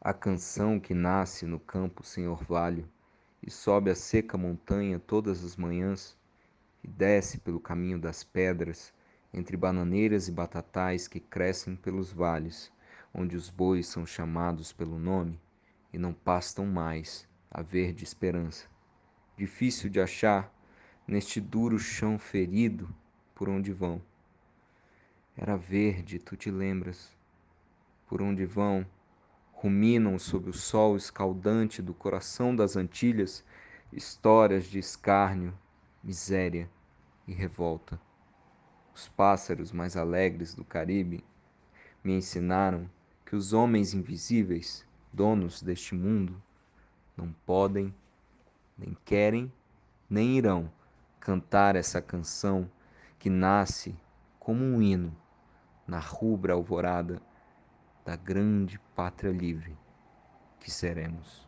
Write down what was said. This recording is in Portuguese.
A canção que nasce no campo sem orvalho e sobe a seca montanha todas as manhãs e desce pelo caminho das pedras entre bananeiras e batatais que crescem pelos vales, onde os bois são chamados pelo nome e não pastam mais a verde esperança. Difícil de achar neste duro chão ferido por onde vão. Era verde, tu te lembras? Por onde vão? Ruminam sob o sol escaldante do coração das Antilhas histórias de escárnio, miséria e revolta. Os pássaros mais alegres do Caribe me ensinaram que os homens invisíveis, donos deste mundo, não podem, nem querem, nem irão cantar essa canção que nasce como um hino na rubra alvorada da grande pátria livre que seremos.